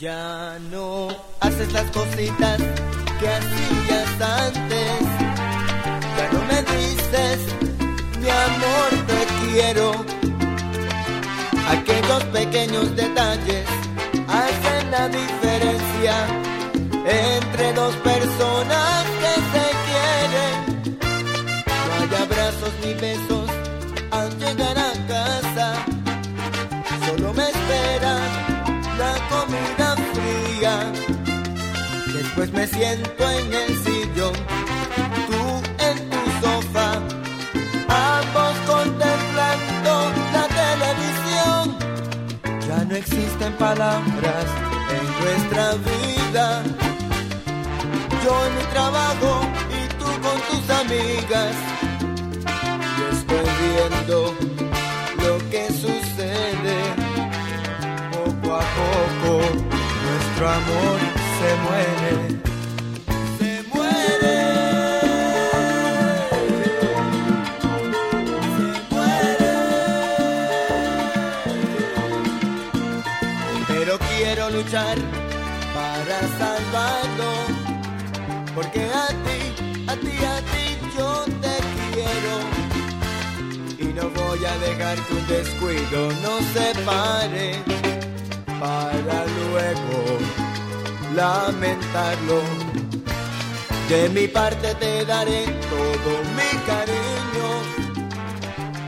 Ya no haces las cositas que hacías antes. Ya no me dices, mi amor, te quiero. Aquellos pequeños detalles hacen la diferencia entre dos personas Después me siento en el sillón, tú en tu sofá, ambos contemplando la televisión. Ya no existen palabras en nuestra vida. Yo en mi trabajo y tú con tus amigas. Y estoy viendo lo que sucede poco a poco nuestro amor se muere. Para salvarlo. Porque a ti, a ti, a ti yo te quiero y no voy a dejar que un descuido nos separe para luego lamentarlo. De mi parte te daré todo mi cariño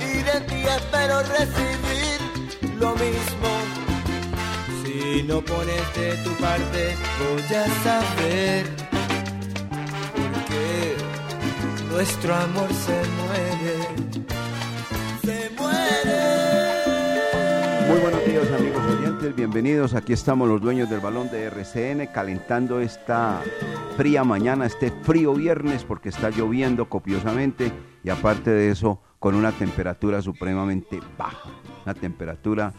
y de ti espero recibir lo mismo. Si no pones de tu parte voy a saber por qué nuestro amor se muere se muere. Muy buenos días amigos oyentes, bienvenidos. Aquí estamos los dueños del balón de RCN calentando esta fría mañana, este frío viernes porque está lloviendo copiosamente y aparte de eso con una temperatura supremamente baja, una temperatura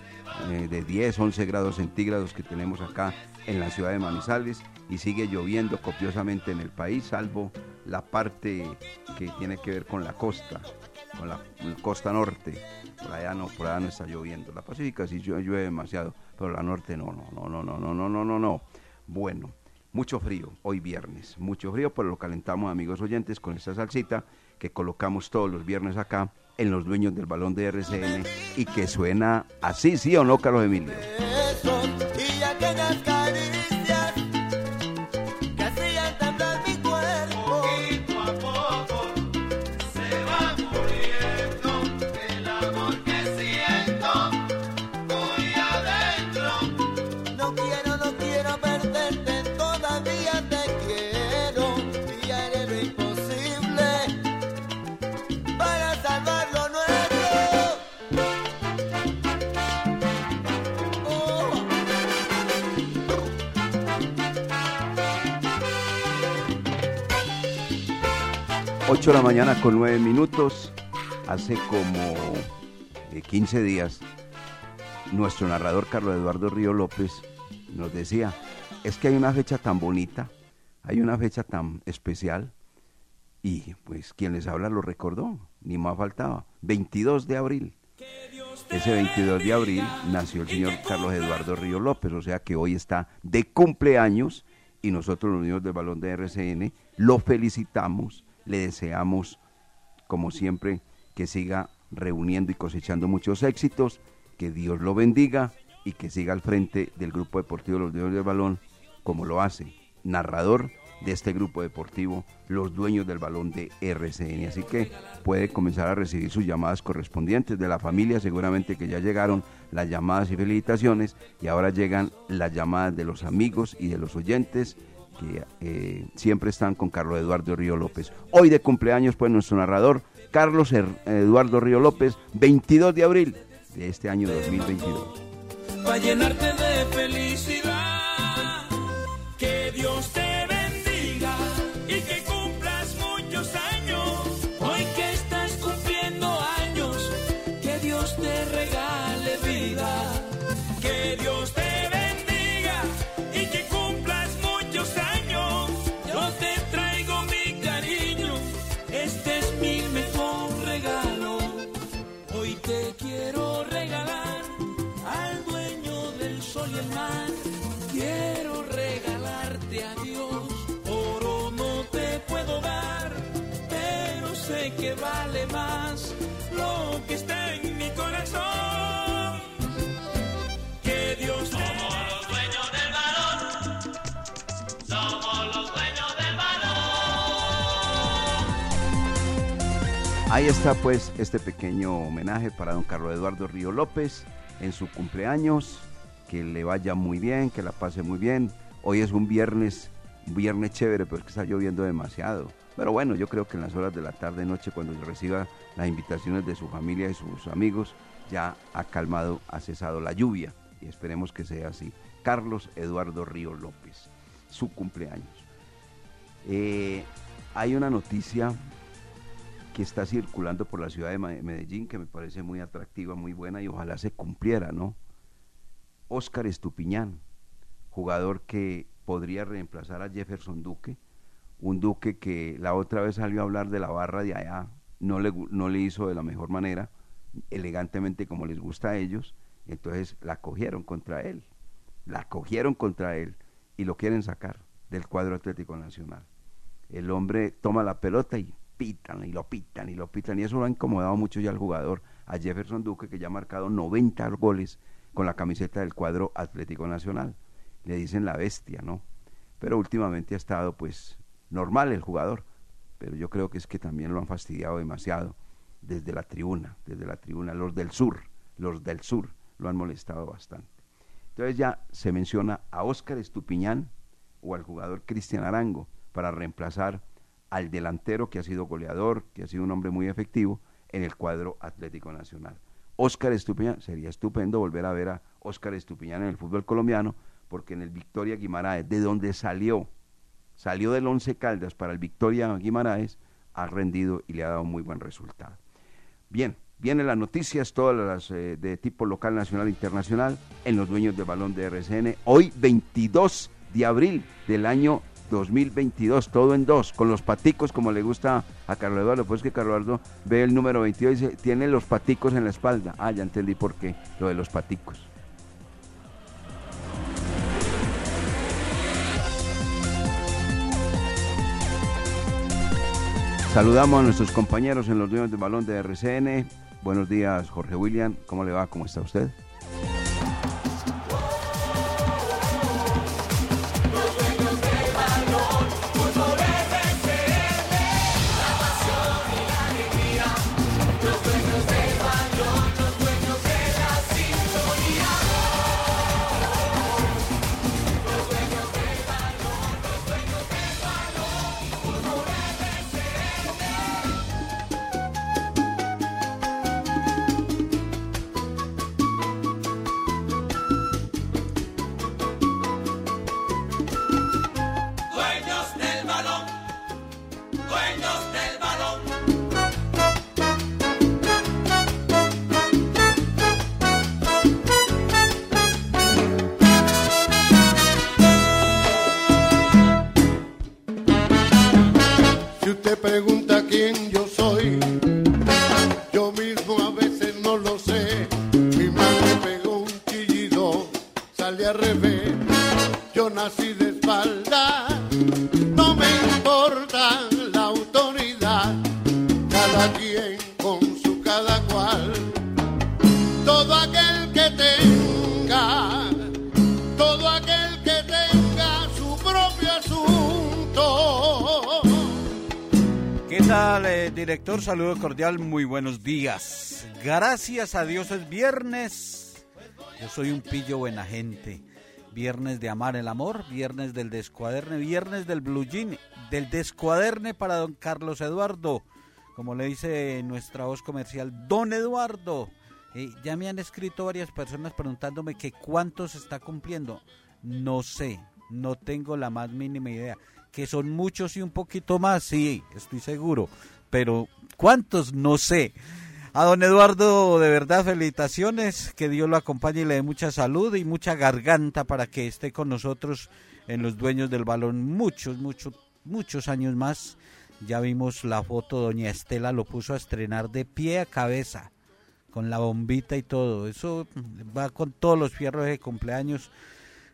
eh, de 10, 11 grados centígrados que tenemos acá en la ciudad de Manizales y sigue lloviendo copiosamente en el país, salvo la parte que tiene que ver con la costa, con la costa norte. Por allá no, por allá no está lloviendo. La Pacífica sí llueve demasiado, pero la norte no, no, no, no, no, no, no, no, no, no. Bueno, mucho frío hoy viernes, mucho frío, pero lo calentamos amigos oyentes con esta salsita que colocamos todos los viernes acá en los dueños del balón de RCN y que suena así, sí o no, Carlos Emilio. 8 de la mañana con 9 minutos. Hace como eh, 15 días, nuestro narrador Carlos Eduardo Río López nos decía, es que hay una fecha tan bonita, hay una fecha tan especial, Y pues quien les habla lo recordó, ni más faltaba. 22 de abril. Ese 22 de abril nació el señor Carlos Eduardo Río López, o sea que hoy está de cumpleaños y nosotros los niños del balón de RCN lo felicitamos, le deseamos como siempre que siga reuniendo y cosechando muchos éxitos, que Dios lo bendiga y que siga al frente del grupo deportivo Los Niños del Balón como lo hace, narrador de este grupo deportivo, los dueños del balón de RCN. Así que puede comenzar a recibir sus llamadas correspondientes de la familia, seguramente que ya llegaron las llamadas y felicitaciones y ahora llegan las llamadas de los amigos y de los oyentes eh, siempre están con Carlos Eduardo Río López. Hoy de cumpleaños pues nuestro narrador Carlos Eduardo Río López, 22 de abril de este año 2022. Para llenarte de felicidad, vale más lo que está en mi corazón. Que Dios Somos los dueños del balón. Somos los dueños del balón. Ahí está pues este pequeño homenaje para don Carlos Eduardo Río López en su cumpleaños. Que le vaya muy bien, que la pase muy bien. Hoy es un viernes, un viernes chévere, pero es que está lloviendo demasiado pero bueno, yo creo que en las horas de la tarde, noche, cuando reciba las invitaciones de su familia y sus amigos, ya ha calmado, ha cesado la lluvia. Y esperemos que sea así. Carlos Eduardo Río López, su cumpleaños. Eh, hay una noticia que está circulando por la ciudad de Medellín que me parece muy atractiva, muy buena y ojalá se cumpliera, ¿no? Óscar Estupiñán, jugador que podría reemplazar a Jefferson Duque un duque que la otra vez salió a hablar de la barra de allá, no le, no le hizo de la mejor manera, elegantemente como les gusta a ellos, entonces la cogieron contra él, la cogieron contra él y lo quieren sacar del cuadro Atlético Nacional. El hombre toma la pelota y pitan y lo pitan y lo pitan y eso lo ha incomodado mucho ya al jugador, a Jefferson Duque que ya ha marcado 90 goles con la camiseta del cuadro Atlético Nacional. Le dicen la bestia, ¿no? Pero últimamente ha estado pues normal el jugador, pero yo creo que es que también lo han fastidiado demasiado desde la tribuna, desde la tribuna, los del sur, los del sur lo han molestado bastante. Entonces ya se menciona a Óscar Estupiñán o al jugador Cristian Arango para reemplazar al delantero que ha sido goleador, que ha sido un hombre muy efectivo en el cuadro Atlético Nacional. Óscar Estupiñán, sería estupendo volver a ver a Óscar Estupiñán en el fútbol colombiano, porque en el Victoria Guimaraes, de donde salió salió del Once Caldas para el Victoria Guimaraes, ha rendido y le ha dado muy buen resultado. Bien, vienen las noticias, todas las eh, de tipo local, nacional e internacional, en los dueños de balón de RCN. Hoy, 22 de abril del año 2022, todo en dos, con los paticos como le gusta a Carlos Eduardo. Pues que Carlos Eduardo ve el número 22 y dice, tiene los paticos en la espalda. Ah, ya entendí por qué, lo de los paticos. Saludamos a nuestros compañeros en los dueños de balón de RCN. Buenos días, Jorge William. ¿Cómo le va? ¿Cómo está usted? Saludo cordial, muy buenos días. Gracias a Dios es viernes. Yo soy un pillo buena gente. Viernes de amar el amor, viernes del descuaderne, viernes del blue jean, del descuaderne para don Carlos Eduardo. Como le dice nuestra voz comercial, don Eduardo. Eh, ya me han escrito varias personas preguntándome que cuánto se está cumpliendo. No sé, no tengo la más mínima idea. Que son muchos y un poquito más, sí, estoy seguro. Pero ¿cuántos? No sé. A don Eduardo, de verdad, felicitaciones. Que Dios lo acompañe y le dé mucha salud y mucha garganta para que esté con nosotros en los dueños del balón muchos, muchos, muchos años más. Ya vimos la foto, doña Estela lo puso a estrenar de pie a cabeza, con la bombita y todo. Eso va con todos los fierros de cumpleaños.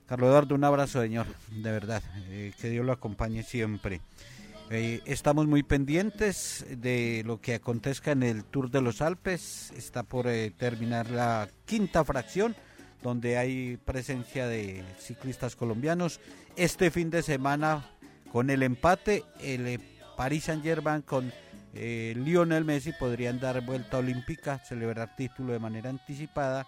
Carlos Eduardo, un abrazo, señor, de verdad. eh, que Dios lo acompañe siempre. Eh, estamos muy pendientes de lo que acontezca en el Tour de los Alpes. Está por eh, terminar la quinta fracción, donde hay presencia de ciclistas colombianos. Este fin de semana, con el empate, el eh, Paris Saint-Germain con eh, Lionel Messi podrían dar vuelta olímpica, celebrar título de manera anticipada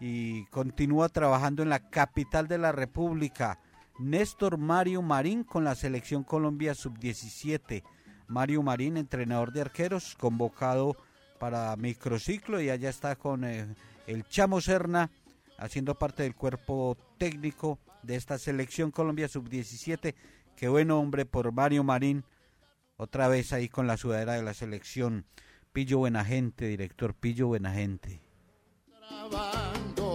y continúa trabajando en la capital de la República. Néstor Mario Marín con la selección Colombia sub-17. Mario Marín, entrenador de arqueros, convocado para microciclo y allá está con eh, el Chamo Serna haciendo parte del cuerpo técnico de esta selección Colombia sub-17. Qué buen hombre por Mario Marín, otra vez ahí con la sudadera de la selección. Pillo Buenagente, director Pillo Buenagente. Trabando.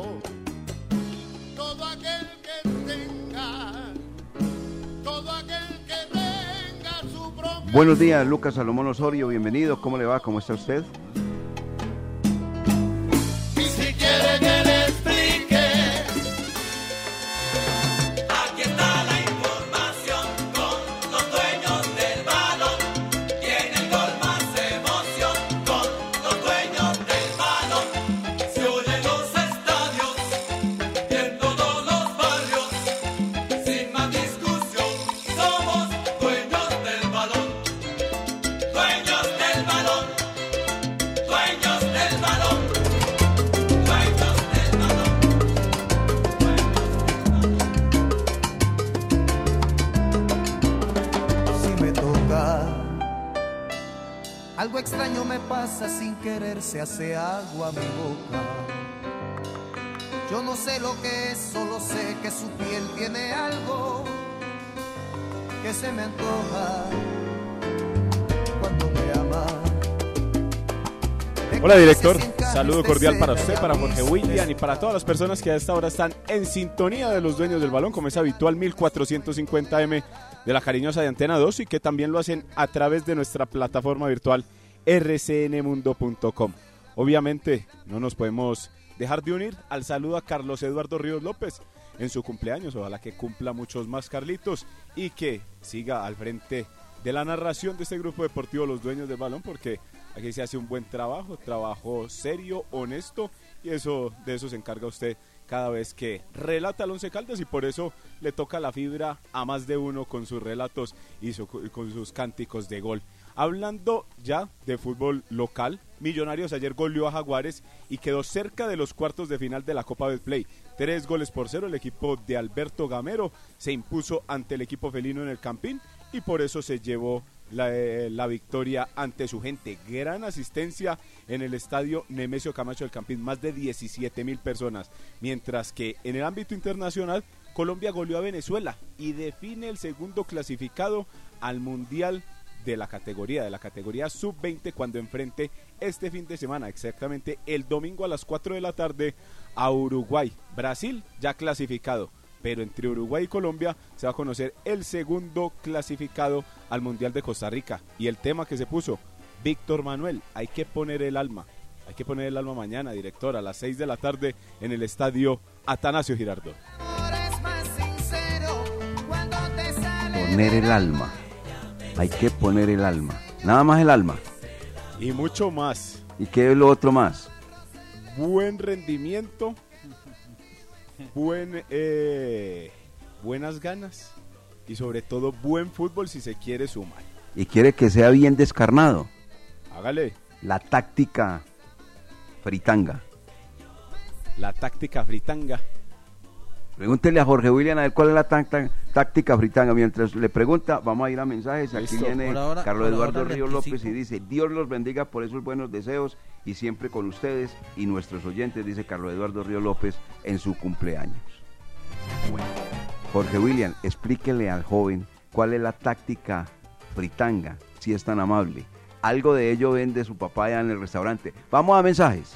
Buenos días, Lucas Salomón Osorio, bienvenido. ¿Cómo le va? ¿Cómo está usted? Algo extraño me pasa sin querer, se hace agua mi boca. Yo no sé lo que es, solo sé que su piel tiene algo que se me antoja cuando me ama. Hola director, saludo de cordial para usted, para Jorge amistad. William y para todas las personas que a esta hora están en sintonía de los dueños del balón, como es habitual 1450M de la cariñosa de Antena 2 y que también lo hacen a través de nuestra plataforma virtual rcnmundo.com. Obviamente no nos podemos dejar de unir al saludo a Carlos Eduardo Ríos López en su cumpleaños, ojalá que cumpla muchos más Carlitos y que siga al frente de la narración de este grupo deportivo Los Dueños del Balón porque aquí se hace un buen trabajo, trabajo serio, honesto y eso de eso se encarga usted cada vez que relata al Once Caldas y por eso le toca la fibra a más de uno con sus relatos y con sus cánticos de gol. Hablando ya de fútbol local, Millonarios ayer goleó a Jaguares y quedó cerca de los cuartos de final de la Copa Betplay. Tres goles por cero, el equipo de Alberto Gamero se impuso ante el equipo felino en el Campín y por eso se llevó la, eh, la victoria ante su gente. Gran asistencia en el estadio Nemesio Camacho del Campín, más de 17 mil personas. Mientras que en el ámbito internacional, Colombia goleó a Venezuela y define el segundo clasificado al Mundial de la categoría, de la categoría sub-20 cuando enfrente este fin de semana, exactamente el domingo a las 4 de la tarde a Uruguay. Brasil ya clasificado, pero entre Uruguay y Colombia se va a conocer el segundo clasificado al Mundial de Costa Rica. Y el tema que se puso, Víctor Manuel, hay que poner el alma. Hay que poner el alma mañana, director, a las 6 de la tarde en el estadio Atanasio Girardot. Poner el alma. Hay que poner el alma. Nada más el alma. Y mucho más. ¿Y qué es lo otro más? Buen rendimiento Buen, eh, buenas ganas. Y sobre todo buen fútbol si se quiere sumar. Y quiere que sea bien descarnado. Hágale. La táctica fritanga. La táctica fritanga. Pregúntele a Jorge William a ver cuál es la tá- tá- táctica fritanga. Mientras le pregunta, vamos a ir a mensajes. Aquí Listo. viene ahora- Carlos Eduardo Río López y dice, Dios los bendiga por esos buenos deseos y siempre con ustedes y nuestros oyentes, dice Carlos Eduardo Río López en su cumpleaños. Bueno, Jorge William, explíquele al joven cuál es la táctica fritanga, si es tan amable. Algo de ello vende su papá allá en el restaurante. Vamos a mensajes.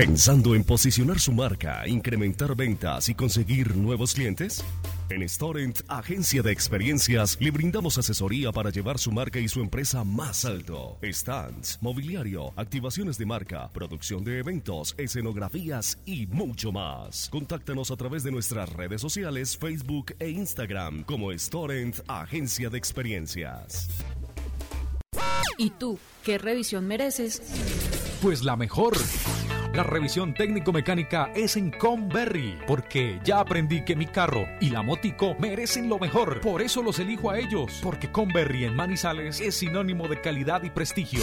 ¿Pensando en posicionar su marca, incrementar ventas y conseguir nuevos clientes? En Storent, agencia de experiencias, le brindamos asesoría para llevar su marca y su empresa más alto. Stands, mobiliario, activaciones de marca, producción de eventos, escenografías y mucho más. Contáctanos a través de nuestras redes sociales, Facebook e Instagram como Storent, agencia de experiencias. ¿Y tú qué revisión mereces? Pues la mejor. La revisión técnico-mecánica es en Conberry, porque ya aprendí que mi carro y la motico merecen lo mejor. Por eso los elijo a ellos, porque Conberry en Manizales es sinónimo de calidad y prestigio.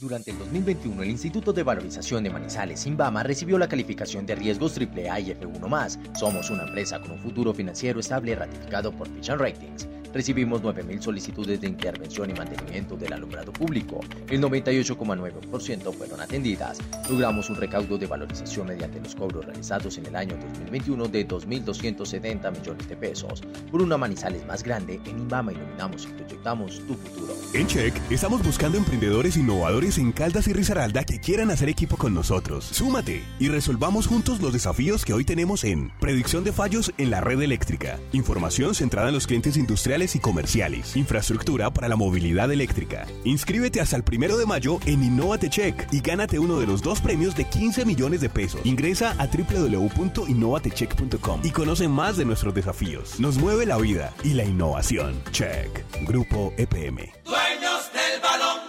Durante el 2021, el Instituto de Valorización de Manizales, Inbama, recibió la calificación de riesgos AAA y F1+. Somos una empresa con un futuro financiero estable ratificado por Fitch Ratings. Recibimos 9.000 solicitudes de intervención y mantenimiento del alumbrado público. El 98,9% fueron atendidas. Logramos un recaudo de valorización mediante los cobros realizados en el año 2021 de 2.270 millones de pesos. Por una Manizales más grande, en Inbama iluminamos y proyectamos tu futuro. En Check estamos buscando emprendedores innovadores en Caldas y Risaralda que quieran hacer equipo con nosotros. Súmate y resolvamos juntos los desafíos que hoy tenemos en predicción de fallos en la red eléctrica, información centrada en los clientes industriales y comerciales, infraestructura para la movilidad eléctrica. Inscríbete hasta el primero de mayo en Innovate Check y gánate uno de los dos premios de 15 millones de pesos. Ingresa a www.innovatecheck.com y conoce más de nuestros desafíos. Nos mueve la vida y la innovación. Check. Grupo EPM. Dueños del balón.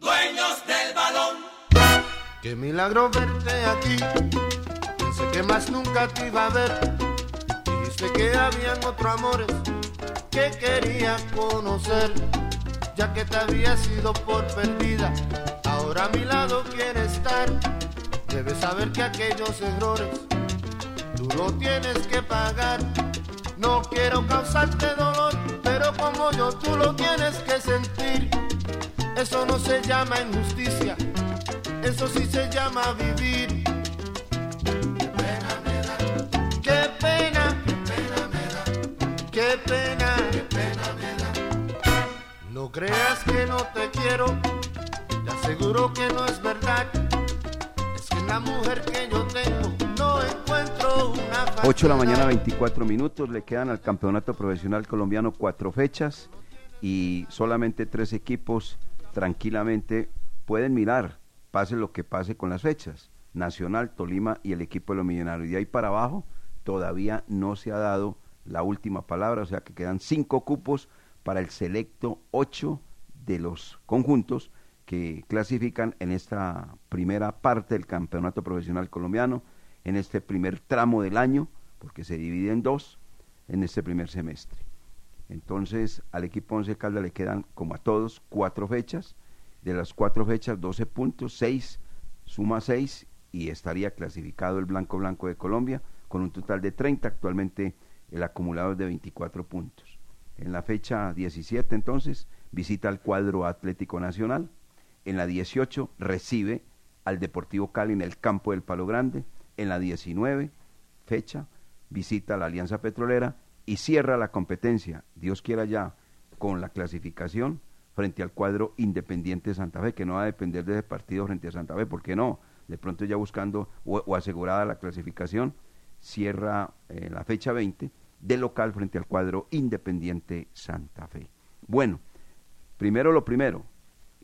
Dueños del balón. Qué milagro verte aquí. Pensé que más nunca te iba a ver. Dijiste que habían otros amores que quería conocer. Ya que te había sido por perdida, ahora a mi lado quiere estar. Debes saber que aquellos errores tú lo tienes que pagar. No quiero causarte dolor, pero como yo tú lo tienes que sentir. Eso no se llama injusticia, eso sí se llama vivir. Qué pena qué pena, qué pena creas que no te quiero, te aseguro que no es verdad. Es que la mujer que yo tengo no encuentro una 8 de la mañana, 24 minutos. Le quedan al campeonato profesional colombiano cuatro fechas y solamente tres equipos tranquilamente pueden mirar, pase lo que pase con las fechas. Nacional, Tolima y el equipo de los millonarios. De ahí para abajo todavía no se ha dado la última palabra, o sea que quedan cinco cupos para el selecto ocho de los conjuntos que clasifican en esta primera parte del campeonato profesional colombiano, en este primer tramo del año, porque se divide en dos, en este primer semestre. Entonces, al equipo Once Caldas le quedan, como a todos, cuatro fechas. De las cuatro fechas, 12 puntos, seis, suma seis, y estaría clasificado el Blanco Blanco de Colombia con un total de 30. Actualmente el acumulado es de 24 puntos. En la fecha 17, entonces, visita al cuadro Atlético Nacional. En la 18, recibe al Deportivo Cali en el campo del Palo Grande. En la 19, fecha, visita a la Alianza Petrolera y cierra la competencia, Dios quiera ya, con la clasificación frente al cuadro Independiente Santa Fe, que no va a depender de ese partido frente a Santa Fe, porque no, de pronto ya buscando o, asegurada la clasificación, cierra eh, la fecha 20 de local frente al cuadro Independiente Santa Fe. Bueno, primero lo primero,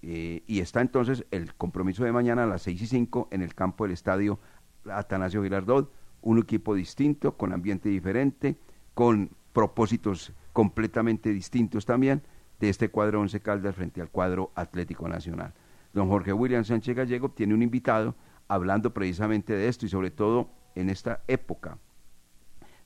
eh, y está entonces el compromiso de mañana a las 6 y 5 en el campo del estadio Atanasio Girardot, un equipo distinto, con ambiente diferente, con propósitos completamente distintos también de este cuadro Once Caldas frente al cuadro Atlético Nacional. Don Jorge William Sánchez Gallego tiene un invitado hablando precisamente de esto y sobre todo en esta época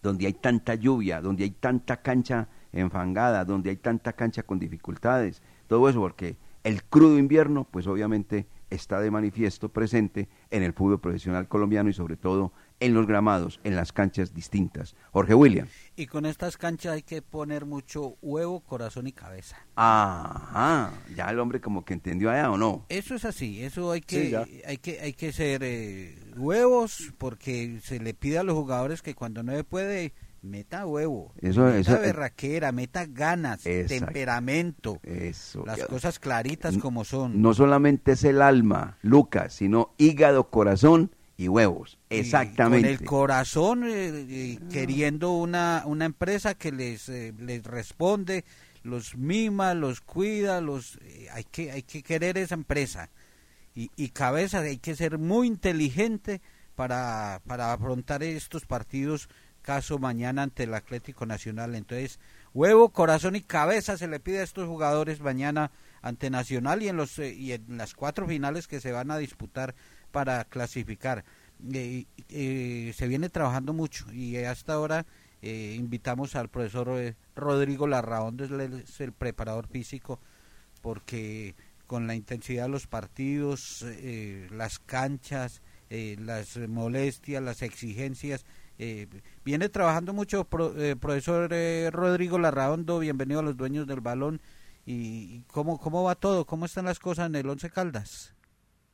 donde hay tanta lluvia, donde hay tanta cancha enfangada, donde hay tanta cancha con dificultades, todo eso porque el crudo invierno pues obviamente está de manifiesto presente en el fútbol profesional colombiano y sobre todo en los gramados, en las canchas distintas. Jorge William. Y con estas canchas hay que poner mucho huevo, corazón y cabeza. Ajá, ya el hombre como que entendió allá o no. Eso es así, eso hay que hay que hay que ser eh, huevos porque se le pide a los jugadores que cuando no se puede meta huevo, eso, meta eso, berraquera, meta ganas, temperamento, eso, las cosas claritas como son. No solamente es el alma, Lucas, sino hígado, corazón y huevos. Exactamente. con el corazón eh, eh, queriendo una, una empresa que les, eh, les responde, los mima, los cuida, los hay que hay que querer esa empresa. Y, y cabeza, hay que ser muy inteligente para, para afrontar estos partidos caso mañana ante el Atlético Nacional. Entonces, huevo, corazón y cabeza se le pide a estos jugadores mañana ante Nacional y en los y en las cuatro finales que se van a disputar para clasificar. Eh, eh, se viene trabajando mucho y hasta ahora eh, invitamos al profesor Rodrigo Larraón, es el preparador físico, porque con la intensidad de los partidos, las canchas, las molestias, las exigencias, viene trabajando mucho. profesor Rodrigo Larraondo, bienvenido a los dueños del balón. ¿Y cómo, cómo va todo? ¿Cómo están las cosas en el Once Caldas?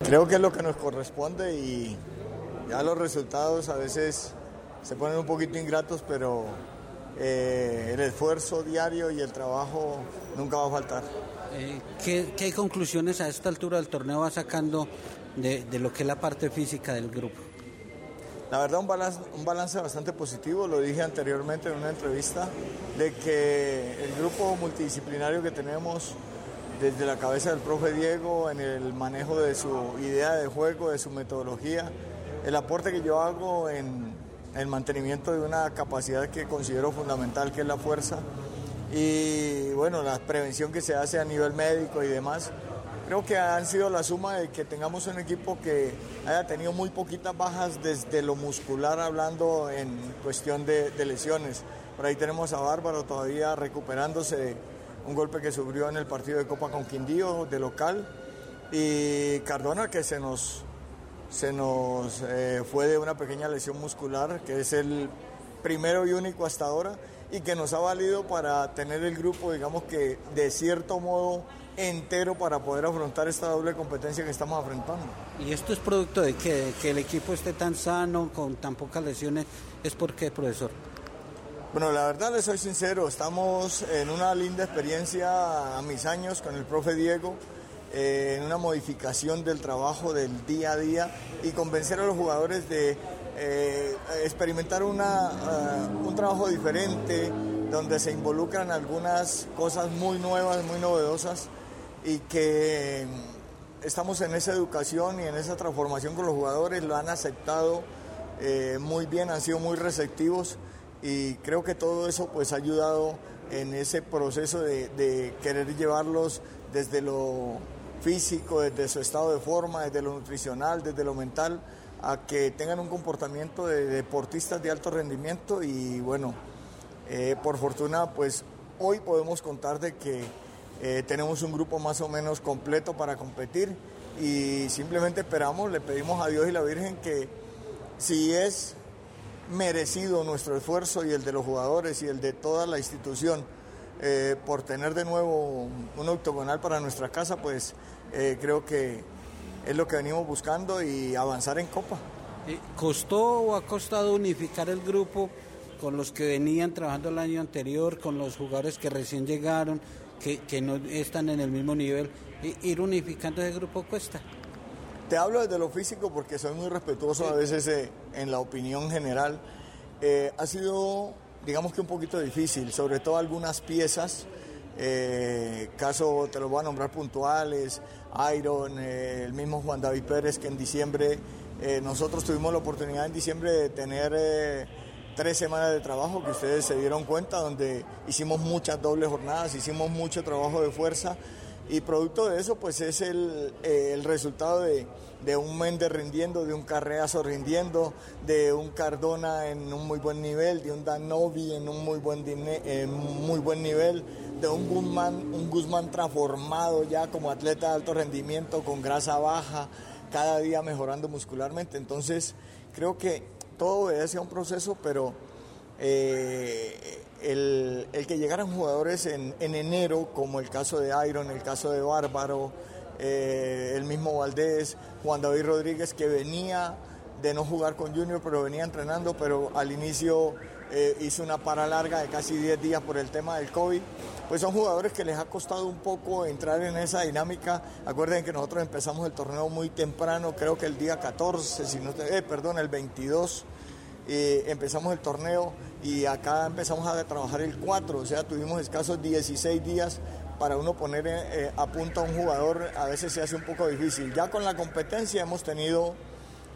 Creo que es lo que nos corresponde y ya los resultados a veces se ponen un poquito ingratos, pero eh, el esfuerzo diario y el trabajo nunca va a faltar. Eh, ¿qué, conclusiones a esta altura del torneo va sacando de, lo que es la parte física del grupo? La verdad, un balance, un balance bastante positivo, lo dije anteriormente en una entrevista, de que el grupo multidisciplinario que tenemos desde la cabeza del profe Diego en el manejo de su idea de juego, de su metodología, el aporte que yo hago en el mantenimiento de una capacidad que considero fundamental, que es la fuerza, y bueno, la prevención que se hace a nivel médico y demás. Creo que han sido la suma de que tengamos un equipo que haya tenido muy poquitas bajas desde lo muscular, hablando en cuestión de, de lesiones. Por ahí tenemos a Bárbaro todavía recuperándose un golpe que sufrió en el partido de Copa con Quindío de local y Cardona que se nos, se nos eh, fue de una pequeña lesión muscular que es el primero y único hasta ahora y que nos ha valido para tener el grupo digamos que de cierto modo entero para poder afrontar esta doble competencia que estamos afrontando. ¿Y esto es producto de que, que el equipo esté tan sano, con tan pocas lesiones? ¿Es por qué, profesor? Bueno, la verdad les soy sincero, estamos en una linda experiencia a mis años con el profe Diego, eh, en una modificación del trabajo del día a día y convencer a los jugadores de eh, experimentar una, uh, un trabajo diferente, donde se involucran algunas cosas muy nuevas, muy novedosas y que estamos en esa educación y en esa transformación con los jugadores, lo han aceptado eh, muy bien, han sido muy receptivos y creo que todo eso pues ha ayudado en ese proceso de, querer llevarlos desde lo físico, desde su estado de forma, desde lo nutricional, desde lo mental, a que tengan un comportamiento de deportistas de alto rendimiento. Y bueno, eh, por fortuna pues hoy podemos contar de que eh, tenemos un grupo más o menos completo para competir y simplemente esperamos, le pedimos a Dios y la Virgen que si es merecido nuestro esfuerzo y el de los jugadores y el de toda la institución eh, por tener de nuevo un octogonal para nuestra casa, pues eh, creo que es lo que venimos buscando y avanzar en Copa. Eh, ¿Costó o ha costado unificar el grupo con los que venían trabajando el año anterior, con los jugadores que recién llegaron, que, que no están en el mismo nivel? I- Ir unificando ese grupo cuesta. Te hablo desde lo físico porque soy muy respetuoso a veces eh, en la opinión general. Eh, ha sido, digamos que un poquito difícil, sobre todo algunas piezas. eh, caso, te lo voy a nombrar puntuales, Iron, eh, el mismo Juan David Pérez, que en diciembre, nosotros tuvimos la oportunidad en diciembre de tener tres semanas de trabajo, que ustedes se dieron cuenta, donde hicimos muchas dobles jornadas, hicimos mucho trabajo de fuerza y producto de eso pues es el, eh, el resultado de, de un Méndez rindiendo, de un Carreazo rindiendo, de un Cardona en un muy buen nivel, de un Danovi en un muy buen, muy buen nivel, de un Guzmán, un Guzmán transformado ya como atleta de alto rendimiento, con grasa baja, cada día mejorando muscularmente. Entonces creo que todo obedece a un proceso, pero eh, el, que llegaran jugadores en, en enero, como el caso de Iron, el caso de Bárbaro, eh, el mismo Valdés, Juan David Rodríguez, que venía de no jugar con Junior, pero venía entrenando, pero al inicio eh, hizo una para larga de casi 10 días por el tema del COVID. Pues son jugadores que les ha costado un poco entrar en esa dinámica. Acuerden que nosotros empezamos el torneo muy temprano, creo que el día 14, si no te- eh, perdón, el 22 eh, empezamos el torneo y acá empezamos a trabajar el 4, o sea, tuvimos escasos 16 días para uno poner eh, eh, a punto a un jugador, a veces se hace un poco difícil. Ya con la competencia hemos tenido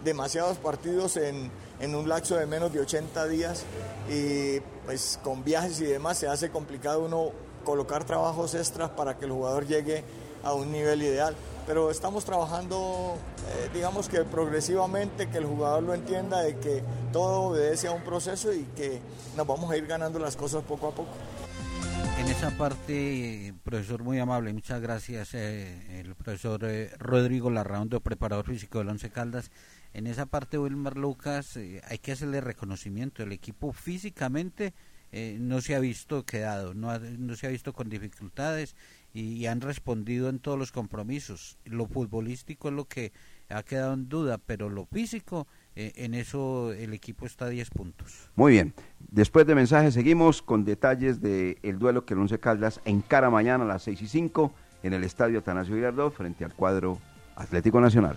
demasiados partidos en, en un lapso de menos de 80 días y pues con viajes y demás se hace complicado uno colocar trabajos extras para que el jugador llegue a un nivel ideal. Pero estamos trabajando, eh, digamos que progresivamente, que el jugador lo entienda de que todo obedece a un proceso y que nos vamos a ir ganando las cosas poco a poco. En esa parte, profesor muy amable, muchas gracias, eh, el profesor eh, Rodrigo Larraundo, preparador físico del Once Caldas. En esa parte, Wilmar Lucas, eh, hay que hacerle reconocimiento. El equipo físicamente no se ha visto quedado, no, ha- no se ha visto con dificultades y, han respondido en todos los compromisos. Lo futbolístico es lo que ha quedado en duda, pero lo físico, eh, en eso el equipo está a 10 puntos. Muy bien. Después de mensajes seguimos con detalles del duelo que el Once Caldas encara mañana a las 6 y 5 en el Estadio Atanasio Girardot frente al cuadro Atlético Nacional.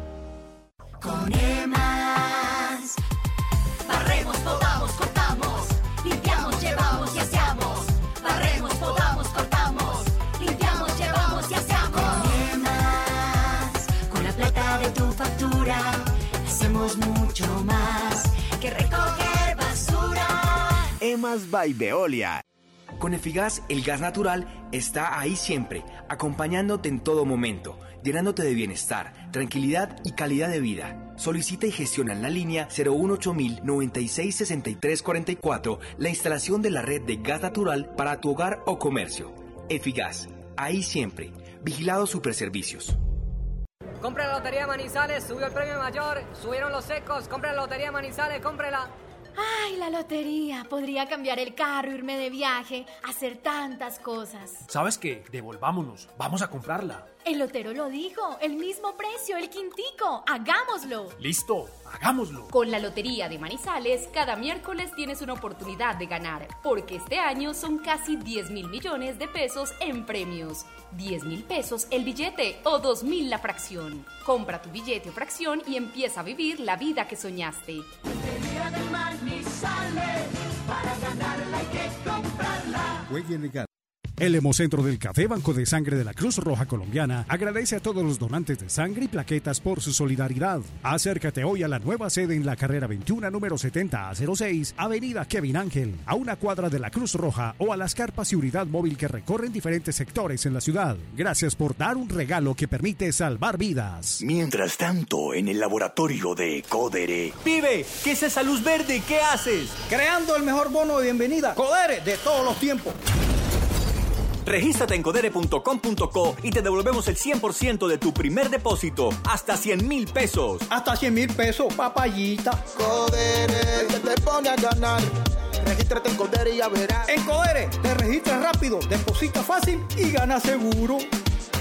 Con EMAS Barremos, podamos, cortamos Limpiamos, llevamos y aseamos. Barremos, podamos, cortamos Limpiamos, llevamos y aseamos. Con EMAS Con la plata de tu factura Hacemos mucho más Que recoger basura. Emas by Veolia. Con Efigas, el gas natural está ahí siempre, acompañándote en todo momento, llenándote de bienestar, tranquilidad y calidad de vida. Solicita y gestiona en la línea 018 96 63 44 la instalación de la red de gas natural para tu hogar o comercio. Efigas, ahí siempre, Vigilado Superservicios. Compra la Lotería Manizales, subió el premio mayor, subieron los secos, compra la Lotería Manizales, cómprela. Ay, la lotería. Podría cambiar el carro, irme de viaje, hacer tantas cosas. ¿Sabes qué? Devolvámonos. Vamos a comprarla. El lotero lo dijo, el mismo precio, el quintico. Hagámoslo. Listo, hagámoslo. Con la Lotería de Manizales, cada miércoles tienes una oportunidad de ganar, porque este año son casi 10 mil millones de pesos en premios. 10 mil pesos el billete o 2 mil la fracción. Compra tu billete o fracción y empieza a vivir la vida que soñaste. Lotería de Manizales, para ganarla hay que comprarla. El Hemocentro del Café Banco de Sangre de la Cruz Roja Colombiana agradece a todos los donantes de sangre y plaquetas por su solidaridad. Acércate hoy a la nueva sede en la carrera 21 número 70 a 06, Avenida Kevin Ángel, a una cuadra de la Cruz Roja o a las carpas y unidad móvil que recorren diferentes sectores en la ciudad. Gracias por dar un regalo que permite salvar vidas. Mientras tanto, en el laboratorio de Codere. Pibe, ¿qué es esa luz verde? ¿Qué haces? Creando el mejor bono de bienvenida, Codere, de todos los tiempos. Regístrate en codere.com.co y te devolvemos el 100% de tu primer depósito, hasta 100 mil pesos. Hasta 100 mil pesos, papayita. Codere, que te pone a ganar. Regístrate en Codere y ya verás. En Codere, te registras rápido, deposita fácil y gana seguro.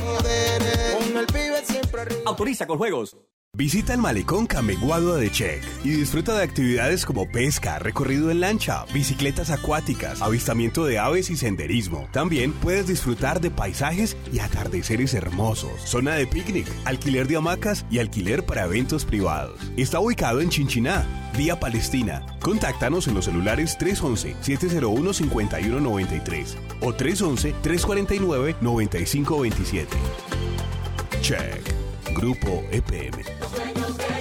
Codere, con el pibe siempre arriba. Autoriza con juegos. Visita el malecón Cameguado de Check y disfruta de actividades como pesca, recorrido en lancha, bicicletas acuáticas, avistamiento de aves y senderismo. También puedes disfrutar de paisajes y atardeceres hermosos, zona de picnic, alquiler de hamacas y alquiler para eventos privados. Está ubicado en Chinchiná, vía Palestina. Contáctanos en los celulares 311-701-5193 o 311-349-9527. Check. Grupo EPM.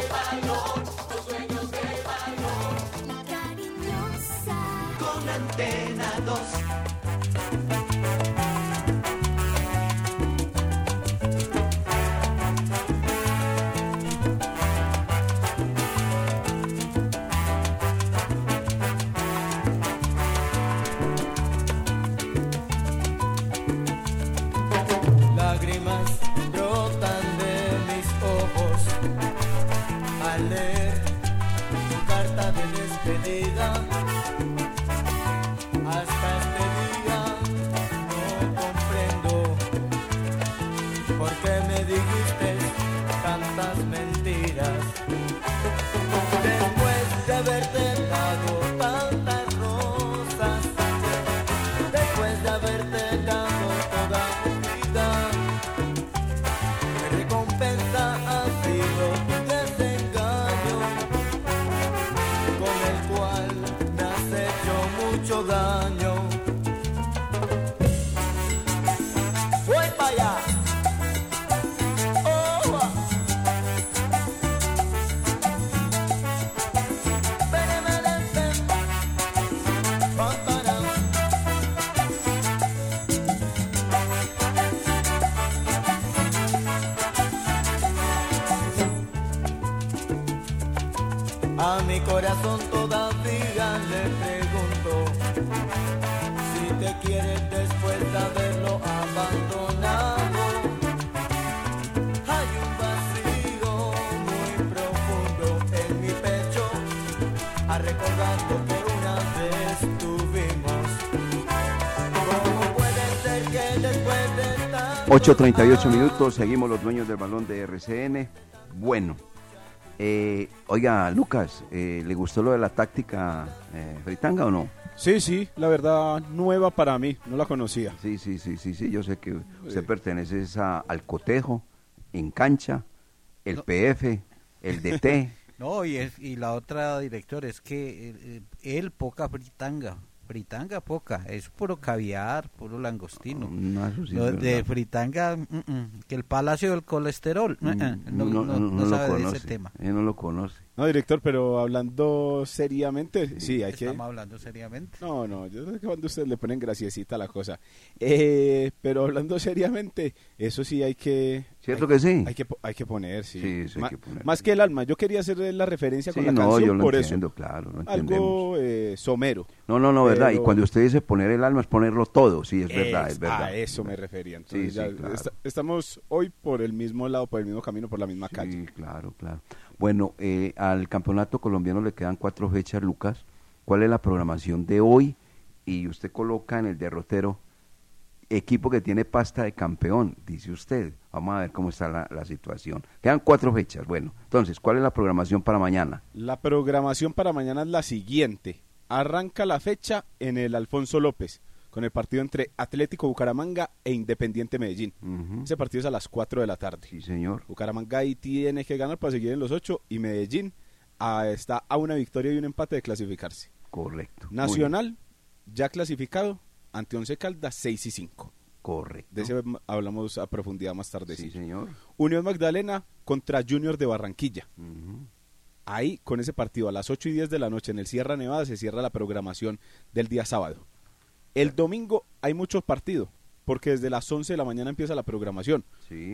8.38 minutos, seguimos los dueños del balón de RCN. Bueno, eh, oiga, Lucas, eh, ¿le gustó lo de la táctica eh, fritanga o no? Sí, sí, la verdad, nueva para mí, no la conocía. Sí, sí, sí, sí, sí, yo sé que usted pertenece a- al cotejo, en cancha, el PF, el DT. No, y, es, y la otra director es que eh, él poca fritanga, fritanga poca, es puro caviar, puro langostino. No, sí Lo de fritanga, mm, mm, que el palacio del colesterol, mm, mm, no, sabe de ese tema. él no lo conoce. No, director, pero hablando seriamente, sí, hay que... Estamos hablando seriamente. No, no, yo sé que cuando ustedes le ponen graciecita a la cosa. Eh, pero hablando seriamente, eso sí hay que... ¿Cierto hay- que sí? Hay que, hay que poner, sí. Sí, eso hay Ma- que poner. Más que el alma, yo quería hacer la referencia Sí, con la no, canción yo lo por entiendo, eso. claro, lo Algo eh, somero. No, no, no, Pero verdad. Y cuando usted dice poner el alma es ponerlo todo. Sí, es verdad, Es- verdad. A eso me refería. Entonces Sí, ya sí, claro. esta- estamos hoy por el mismo lado, por el mismo camino, por la misma Sí, calle. claro, claro. Bueno, eh, al campeonato colombiano le quedan cuatro fechas, Lucas. ¿Cuál es la programación de hoy? Y usted coloca en el derrotero equipo que tiene pasta de campeón, dice usted. Vamos a ver cómo está la, la situación. Quedan cuatro fechas. Bueno, entonces, ¿cuál es la programación para mañana? La programación para mañana es la siguiente. Arranca la fecha en el Alfonso López, con el partido entre Atlético Bucaramanga e Independiente Medellín. Ese partido es a las 4 de la tarde. Sí, señor. Bucaramanga ahí tiene que ganar para seguir en los 8 y Medellín ah, está a una victoria y un empate de clasificarse. Correcto. Nacional, ya clasificado, ante Once Caldas 6 y 5. Correcto. De ese hablamos a profundidad más tarde. Sí, señor. Unión Magdalena contra Junior de Barranquilla. Ahí, con ese partido, a las 8 y 10 de la noche en el Sierra Nevada, se cierra la programación del día sábado. El domingo hay muchos partidos, porque desde las 11 de la mañana empieza la programación,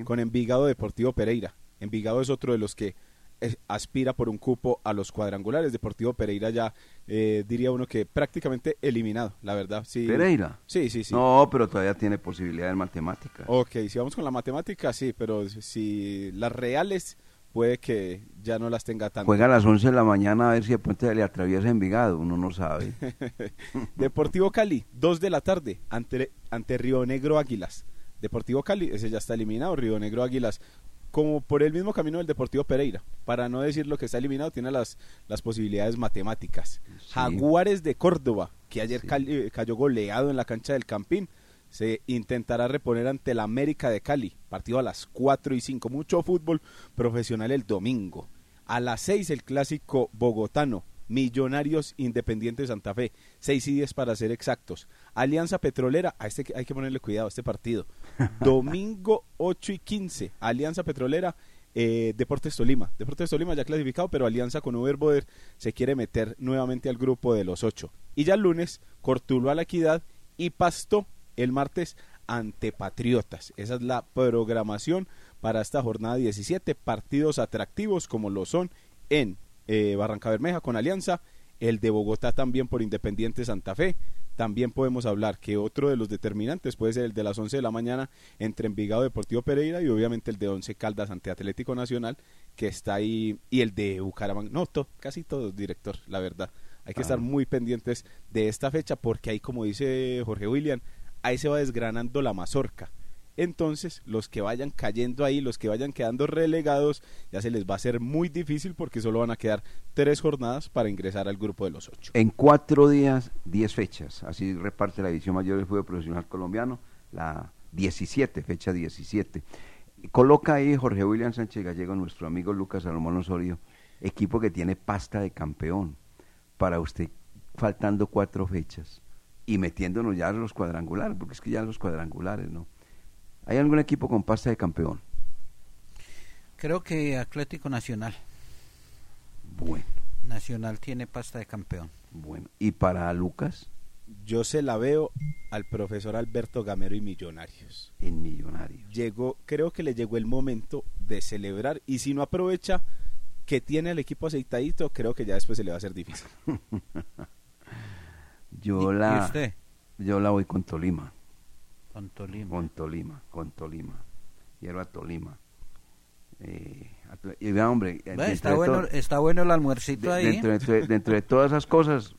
con Envigado Deportivo Pereira. Envigado es otro de los que eh, aspira por un cupo a los cuadrangulares. Deportivo Pereira ya eh, diría uno que prácticamente eliminado, la verdad. Sí. ¿Pereira? Sí, sí, sí. No, pero todavía tiene posibilidad en matemáticas. Ok, si vamos con la matemática, sí, pero si las reales puede que ya no las tenga tanto. Juega a las 11 de la mañana a ver si de pronto le atraviesa Envigado, uno no sabe. Deportivo Cali, 2 de la tarde, ante, ante Río Negro Águilas. Deportivo Cali, ese ya está eliminado, Río Negro Águilas, como por el mismo camino del Deportivo Pereira. Para no decir lo que está eliminado, tiene las, las posibilidades matemáticas. Jaguares de Córdoba, que ayer Cali- eh, cayó goleado en la cancha del Campín, se intentará reponer ante la América de Cali, partido a las 4 y 5. Mucho fútbol profesional el domingo. A las 6 el clásico bogotano, Millonarios Independiente Santa Fe, 6 y 10 para ser exactos. Alianza Petrolera, a este hay que ponerle cuidado a este partido. Domingo 8 y 15, Alianza Petrolera, eh, Deportes Tolima. Deportes Tolima ya clasificado, pero Alianza con Uber Boder se quiere meter nuevamente al grupo de los 8. Y ya el lunes, Cortulo a la Equidad y Pasto el martes ante Patriotas. Esa es la programación para esta jornada 17. Partidos atractivos como lo son en eh, Barranca Bermeja con Alianza, el de Bogotá también por Independiente Santa Fe. También podemos hablar que otro de los determinantes puede ser el de las 11 de la mañana entre Envigado Deportivo Pereira y obviamente el de 11 Caldas ante Atlético Nacional que está ahí y el de Bucaramanga. No, to- casi todos, director, la verdad. Hay que estar muy pendientes de esta fecha porque ahí, como dice Jorge William, ahí se va desgranando la mazorca. Entonces, los que vayan cayendo ahí, los que vayan quedando relegados, ya se les va a hacer muy difícil porque solo van a quedar tres jornadas para ingresar al grupo de los ocho. En cuatro días, diez fechas. Así reparte la división mayor del fútbol profesional colombiano, la 17, fecha 17. Coloca ahí Jorge William Sánchez Gallego, nuestro amigo Lucas Salomón Osorio, equipo que tiene pasta de campeón. Para usted, faltando cuatro fechas y metiéndonos ya a los cuadrangulares, porque es que ya los cuadrangulares, ¿no? ¿Hay algún equipo con pasta de campeón? Creo que Atlético Nacional. Bueno. Nacional tiene pasta de campeón. Bueno. ¿Y para Lucas? Yo se la veo al profesor Alberto Gamero y Millonarios. En Millonarios. Llegó, creo que le llegó el momento de celebrar y si no aprovecha que tiene el equipo aceitadito, creo que ya después se le va a hacer difícil. Yo ¿Y- y la, usted? yo la voy con Tolima. Con Tolima. Con Tolima, con Tolima. Quiero a Tolima. Eh, y vea, hombre, eh, está, de bueno, está bueno el almuercito de- ahí. dentro, de, dentro de todas esas cosas,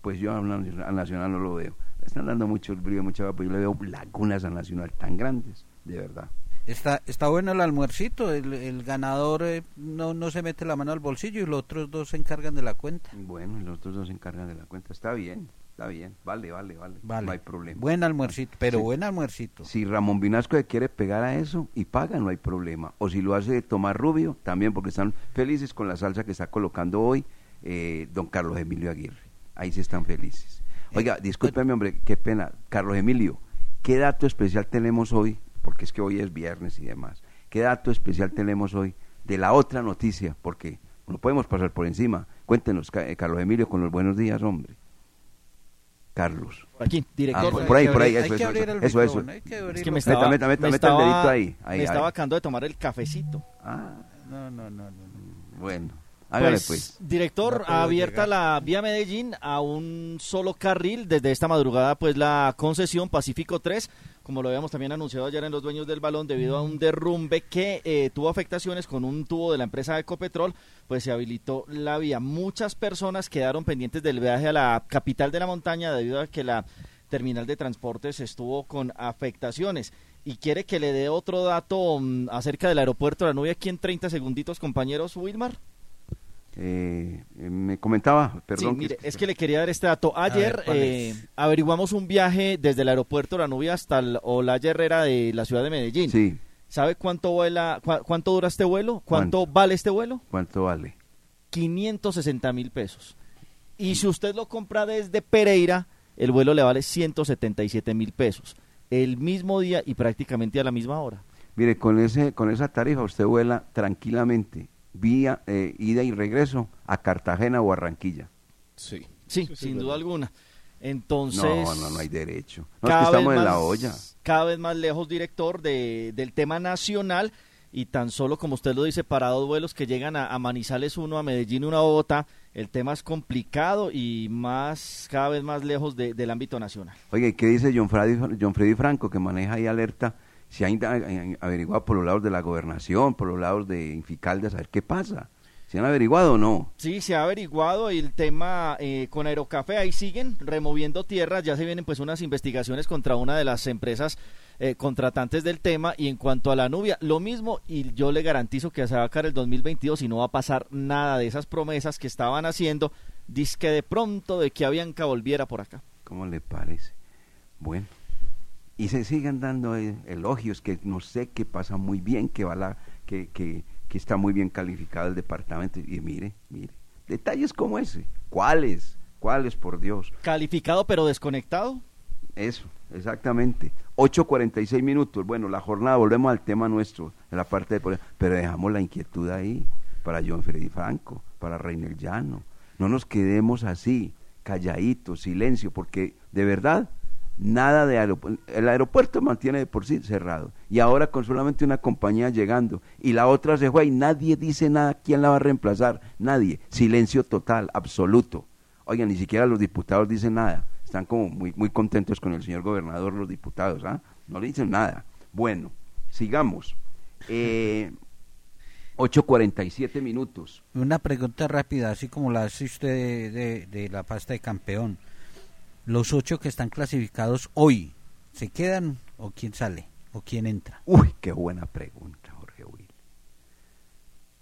pues yo al Nacional- al Nacional no lo veo. Están dando mucho brillo, mucha agua, pero yo le veo lagunas al Nacional tan grandes, de verdad. Está, está bueno el almuercito. El, el ganador eh, no, no se mete la mano al bolsillo y los otros dos se encargan de la cuenta. Bueno, los otros dos se encargan de la cuenta. Está bien, está bien. Vale, vale, vale. Vale. No hay problema. Buen almuercito, pero Sí. buen almuercito. Si Ramón Vinasco le quiere pegar a eso y paga, no hay problema. O si lo hace Tomás Rubio, también, porque están felices con la salsa que está colocando hoy eh, don Carlos Emilio Aguirre. Ahí sí están felices. Oiga, discúlpeme, hombre, qué pena. Carlos Emilio, ¿qué dato especial tenemos hoy? Porque es que hoy es viernes y demás. ¿Qué dato especial tenemos hoy de la otra noticia? Porque no podemos pasar por encima. Cuéntenos, eh, Carlos Emilio, con los buenos días, hombre. Carlos. Aquí, director. Ah, por, por ahí, por ahí, eso, que eso, eso. Es que me Meta, estaba, meta, meta, me meta el dedito ahí. ahí, me estaba acabando de tomar el cafecito. Ah, No, no, no. no. bueno. Hágale Pues, pues. Director, No abierta llegar. la vía Medellín a un solo carril desde esta madrugada, pues la concesión Pacífico 3, como lo habíamos también anunciado ayer en los dueños del balón, debido a un derrumbe que eh, tuvo afectaciones con un tubo de la empresa Ecopetrol, pues se habilitó la vía. Muchas personas quedaron pendientes del viaje a la capital de la montaña debido a que la terminal de transportes estuvo con afectaciones. Y quiere que le dé otro dato mm, acerca del aeropuerto de la nube aquí en 30 segunditos, compañeros Wilmar. Eh, me comentaba, perdón. Sí, mire, es que le quería dar este dato. Ayer ver, ¿cuál eh, averiguamos un viaje desde el aeropuerto de la Nubia hasta el Olaya Herrera de la ciudad de Medellín. Sí. ¿Sabe cuánto vuela, cuánto dura este vuelo? ¿Cuánto, vale este vuelo? ¿Cuánto vale? 560 mil pesos. Y si usted lo compra desde Pereira, el vuelo le vale 177 mil pesos. El mismo día y prácticamente a la misma hora. Mire, con ese con esa tarifa usted vuela tranquilamente, vía eh, ida y regreso a Cartagena o Barranquilla. Sí. Sí, sin duda alguna. Entonces. No, no, no hay derecho. No, es cada que estamos vez en la más- olla. Cada vez más lejos, director, de, del tema nacional y tan solo, como usted lo dice, para dos vuelos que llegan a, a Manizales uno, a Medellín uno, a Bogotá, el tema es complicado y más cada vez más lejos de- del ámbito nacional. Oye, ¿y ¿qué dice John Freddy, John Freddy Franco, que maneja ahí alerta? Se ha inda- eh, averiguado por los lados de la gobernación, por los lados de Inficalde, a ver qué pasa. ¿Se han averiguado o no? Sí, se ha averiguado el tema eh, con Aerocafé, ahí siguen removiendo tierras, ya se vienen pues unas investigaciones contra una de las empresas eh, contratantes del tema y en cuanto a la nubia, lo mismo y yo le garantizo que se va a caer el 2022 y no va a pasar nada de esas promesas que estaban haciendo, que de pronto de que Avianca volviera por acá. ¿Cómo le parece? Bueno, y se sigan dando eh, elogios, que no sé qué pasa muy bien, que va la, que, que, que está muy bien calificado el departamento. Y mire, mire, detalles como ese. ¿Cuáles? ¿Cuáles, por Dios? Calificado pero desconectado. Eso, exactamente. 8.46 minutos. Bueno, la jornada, volvemos al tema nuestro, en la parte de... Pero dejamos la inquietud ahí, para John Freddy Franco, para Reiner Llano. No nos quedemos así, calladitos, silencio, porque de verdad, nada de aeropuerto. El aeropuerto mantiene de por sí cerrado. Y ahora con solamente una compañía llegando, y la otra se fue, y nadie dice nada, ¿quién la va a reemplazar? Nadie. Silencio total, absoluto. Oigan, ni siquiera los diputados dicen nada. Están como muy, muy contentos con el señor gobernador, los diputados, ¿ah? No le dicen nada. Bueno, sigamos. Eh, 8.47 minutos. Una pregunta rápida, así como la hace usted de, la pasta de campeón. Los ocho que están clasificados hoy, ¿se quedan o quién sale o quién entra? Uy, qué buena pregunta, Jorge Will.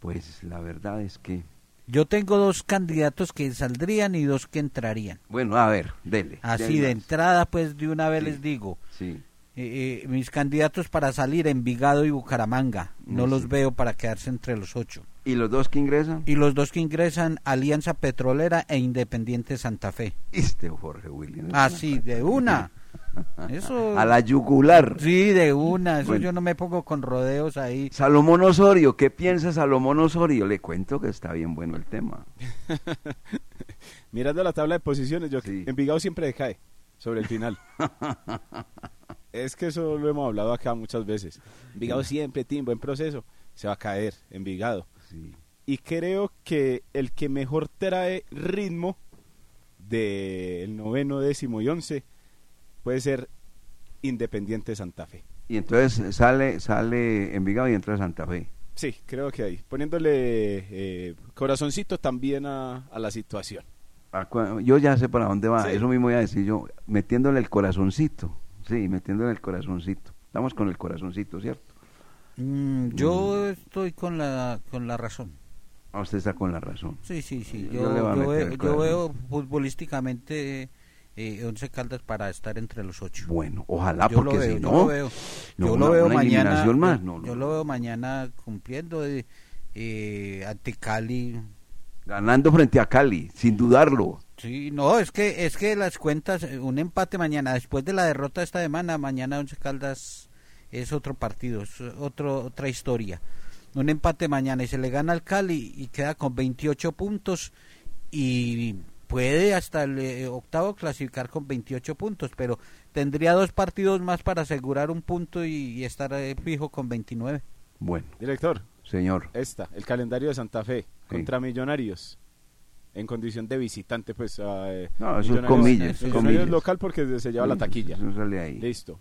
Pues la verdad es que... Yo tengo dos candidatos que saldrían y dos que entrarían. Bueno, a ver, dele. Así dele de entrada, pues de una vez Sí, les digo. Sí. Eh, eh, mis candidatos para salir, Envigado y Bucaramanga. No los sí. veo para quedarse entre los ocho. ¿Y los dos que ingresan? Y los dos que ingresan, Alianza Petrolera e Independiente Santa Fe. Este Jorge William. Así, de una. Eso... A la yugular. Sí, de una. Eso Bueno. yo no me pongo con rodeos ahí. Salomón Osorio, ¿qué piensa Salomón Osorio? Le cuento que está bien bueno el tema. Mirando la tabla de posiciones, yo Envigado siempre decae sobre el final. es que eso lo hemos hablado acá muchas veces. Envigado siempre tiene buen proceso, se va a caer Envigado. Y creo que el que mejor trae ritmo del noveno, décimo y once puede ser Independiente Santa Fe. Y entonces sale sale Envigado y entra Santa Fe. Sí, creo que ahí. Poniéndole eh, corazoncito también a, a la situación. Yo ya sé para dónde va, Sí. eso mismo voy a decir yo, metiéndole el corazoncito. Sí, metiéndole el corazoncito. Estamos con el corazoncito, ¿cierto? Mm, yo estoy con la, con la razón. Ah, usted está con la razón. Sí, sí, sí. Yo Yo, yo veo, yo futbolísticamente eh, Once Caldas para estar entre los ocho. Bueno, ojalá, Yo porque veo, si yo no, lo veo. no, yo una- lo veo mañana. eliminación más, yo- no, no, yo lo veo mañana cumpliendo eh, eh, ante Cali. ganando frente a Cali, sin dudarlo. Sí, no, es que es que las cuentas, eh, un empate mañana, después de la derrota esta semana, mañana Once Caldas es otro partido, es otro, otra historia. Un empate mañana y se le gana al Cali y queda con 28 puntos y puede hasta el eh, octavo clasificar con 28 puntos, pero tendría dos partidos más para asegurar un punto y, y estar eh, fijo con 29. Bueno, Director. señor. Esta, el calendario de Santa Fe. contra Millonarios. En condición de visitante, pues. eh, No, eso es comillas, Millonarios comillas. local porque se lleva la taquilla. eso sale ahí. Listo.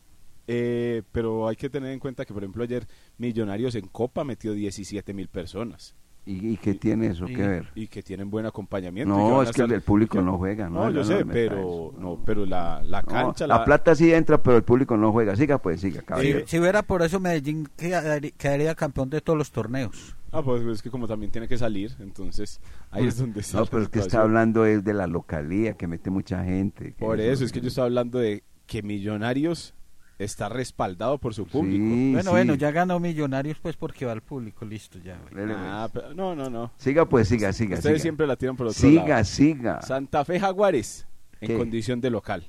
Eh, pero hay que tener en cuenta que, por ejemplo, ayer Millonarios en Copa metió 17 mil personas. ¿Y, y qué tiene eso Y- que ver? Y que tienen buen acompañamiento. No, es que el público no juega, ¿no? No, yo No, sé, no pero, no, pero la, la No, cancha... la plata sí entra, pero el público no juega. Siga, pues, siga, Si, hubiera por eso, Medellín quedaría, quedaría campeón de todos los torneos. Ah, pues es que como también tiene que salir, entonces ahí es donde está No, pero es que está hablando es de la localía, que mete mucha gente. Por eso, es que yo estaba hablando de que Millonarios está respaldado por su público. bueno, bueno, ya ganó Millonarios pues porque va al público, listo ya. Ah, pero- no, no, no. Siga, pues, siga, siga. Ustedes siga. siempre la tiran por otro Siga, lado. siga. Santa Fe Jaguares, en ¿Qué? condición de local.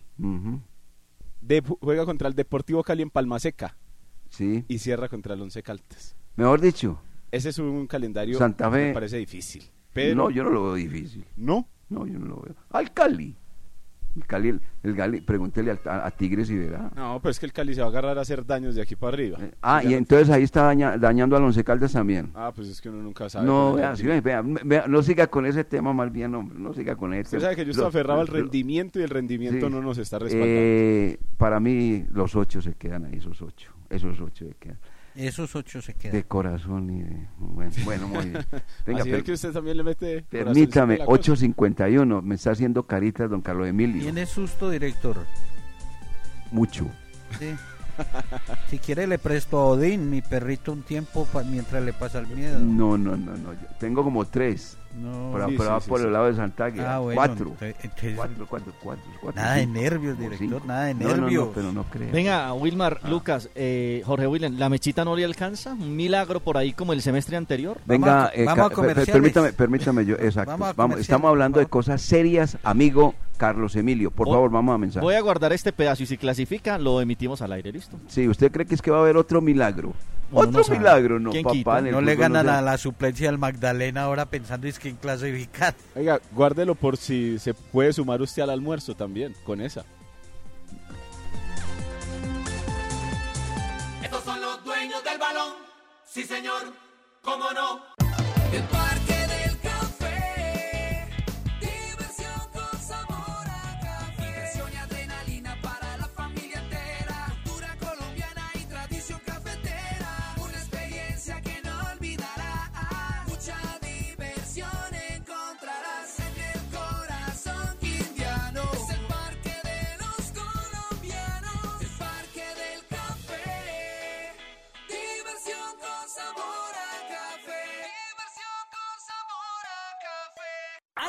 De- juega contra el Deportivo Cali en Palma Seca. Sí. Y cierra contra el Once Caldas. Mejor dicho, Ese es un calendario Santa que Fe- me parece difícil. Pero no, yo no lo veo difícil. ¿No? No, yo no lo veo. Al Cali. El Cali, el, el Cali, pregúntele a, a Tigres y verá. No, pues es que el Cali se va a agarrar a hacer daños de aquí para arriba. Ah, Ya y entonces ahí está daña- dañando al Once Caldas también. Ah, pues es que uno nunca sabe. No, vea, sí, vea, vea, vea, no siga con ese tema más bien, hombre, no siga con ese tema. sabe que yo Lo- aferrado al rendimiento y el rendimiento Sí. no nos está respaldando. Eh, para mí, los ocho se quedan ahí, esos ocho. Esos ocho se quedan. Esos ocho se quedan. De corazón y de... Bueno, bueno muy bien. Venga, Así per- es que usted también le mete. permítame, corazoncito a la cosa. 8.51, me está haciendo caritas don Carlos Emilio. ¿Tiene susto, director? Mucho. Sí. Si quiere le presto a Odín, mi perrito, un tiempo pa- mientras le pasa el miedo. No, no, no, no. yo Tengo como tres. No. Pero, Sí, pero sí, va sí, por sí. el lado de. Ah, bueno, cuatro. entonces- cuatro. Cuatro, cuatro, cuatro, Nada de nervios, director, cinco. nada de No, no, no, nervios. pero no creo. Venga, Wilmar, Lucas, eh, Jorge William, ¿la mechita no le alcanza? ¿Un milagro por ahí como el semestre anterior? Venga, eh, vamos a comerciales. permítame, permítame yo, exacto. Vamos a Vamos, comerciales, estamos hablando de cosas serias, amigo Carlos Emilio. Por favor, vamos a mensaje. Voy a guardar este pedazo y si clasifica lo emitimos al aire, ¿listo? Sí, ¿usted cree que es que va a haber otro milagro? Uno otro no milagro, no, ¿Quién papá. quita? No le ganan se- a la suplencia del Magdalena ahora pensando es que en clasificar. Oiga, guárdelo por si se puede sumar usted al almuerzo también, con esa. Estos son los dueños del balón. Sí, señor, cómo no.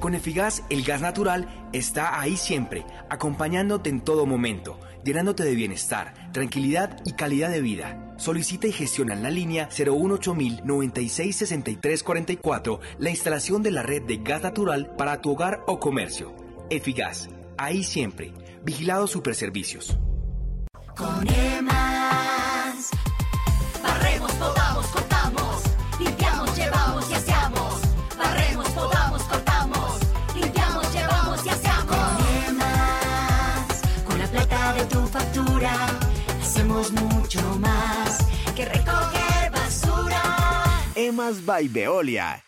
Con Efigas, el gas natural está ahí siempre, acompañándote en todo momento, llenándote de bienestar, tranquilidad y calidad de vida. Solicita y gestiona en la línea 018 96 63 44 la instalación de la red de gas natural para tu hogar o comercio. Efigas, ahí siempre. Vigilado Superservicios. Con EMAS. Barremos, Hacemos mucho más que recoger basura. Emas by Veolia.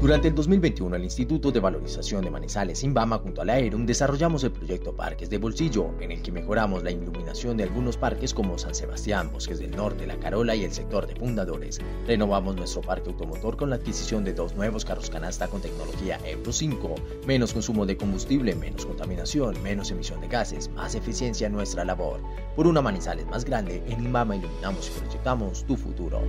Durante el 2021, el Instituto de Valorización de Manizales, Inbama, junto a la ERUM, desarrollamos el proyecto Parques de Bolsillo, en el que mejoramos la iluminación de algunos parques como San Sebastián, Bosques del Norte, La Carola y el sector de Fundadores. Renovamos nuestro parque automotor con la adquisición de dos nuevos carros canasta con tecnología Euro 5, menos consumo de combustible, menos contaminación, menos emisión de gases, más eficiencia en nuestra labor. Por una Manizales más grande, en Inbama iluminamos y proyectamos tu futuro.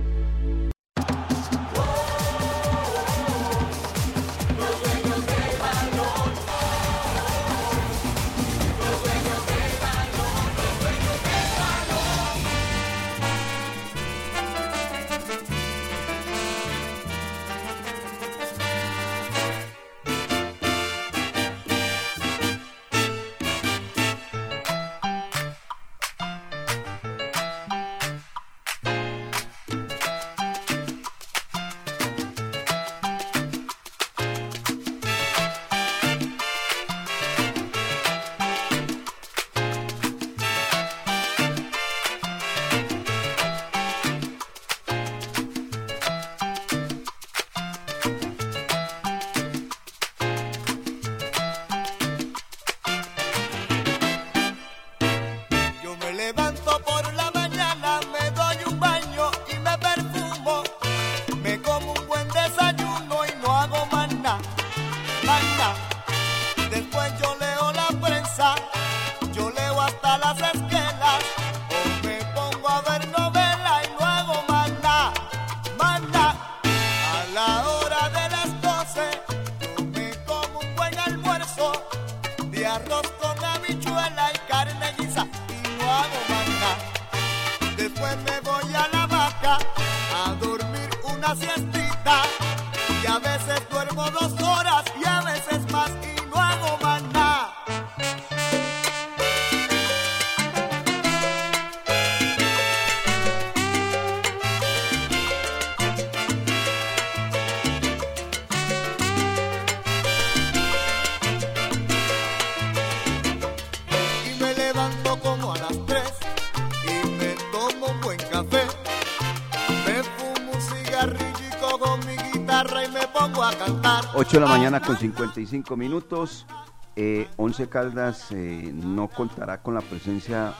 8 de la mañana con 55 minutos. Eh, Once Caldas eh, no contará con la presencia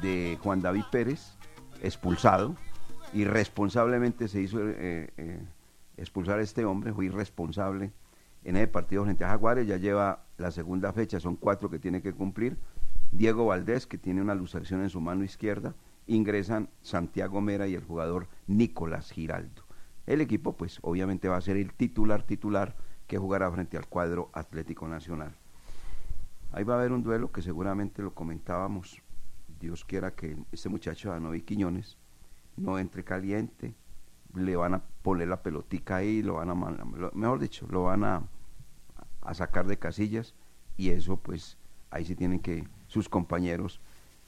de Juan David Pérez, expulsado. Irresponsablemente se hizo eh, eh, expulsar a este hombre, fue irresponsable en ese partido frente a Jaguares. Ya lleva la segunda fecha, son cuatro que tiene que cumplir. Diego Valdés, que tiene una luxación en su mano izquierda. Ingresan Santiago Mera y el jugador Nicolás Giraldo. El equipo, pues, obviamente va a ser el titular titular que jugará frente al cuadro Atlético Nacional. Ahí va a haber un duelo que seguramente lo comentábamos. Dios quiera que este muchacho Anovi Quiñones no entre caliente. Le van a poner la pelotica ahí, lo van a, mejor dicho, lo van a, a sacar de casillas y eso pues ahí sí tienen que sus compañeros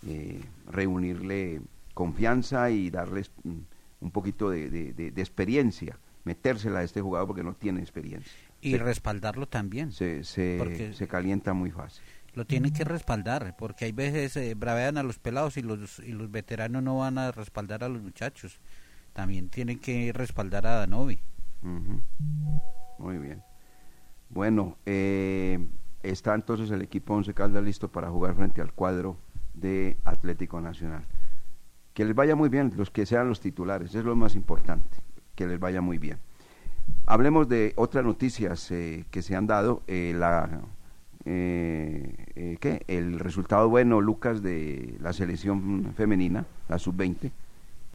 eh, reunirle confianza y darles mm, un poquito de, de- de- de experiencia, metérsela a este jugador porque no tiene experiencia. Y Se- respaldarlo también. se, se, calienta muy fácil. Lo tienen que respaldar, porque hay veces eh, bravean a los pelados y los, y los veteranos no van a respaldar a los muchachos. También tienen que respaldar a Danovi. Muy bien. Bueno, eh, está entonces el equipo Once Caldas listo para jugar frente al cuadro de Atlético Nacional. Que les vaya muy bien, los que sean los titulares, es lo más importante, que les vaya muy bien. Hablemos de otras noticias eh, que se han dado. eh, la, eh, ¿qué? El resultado bueno, Lucas, de la selección femenina, la sub-20,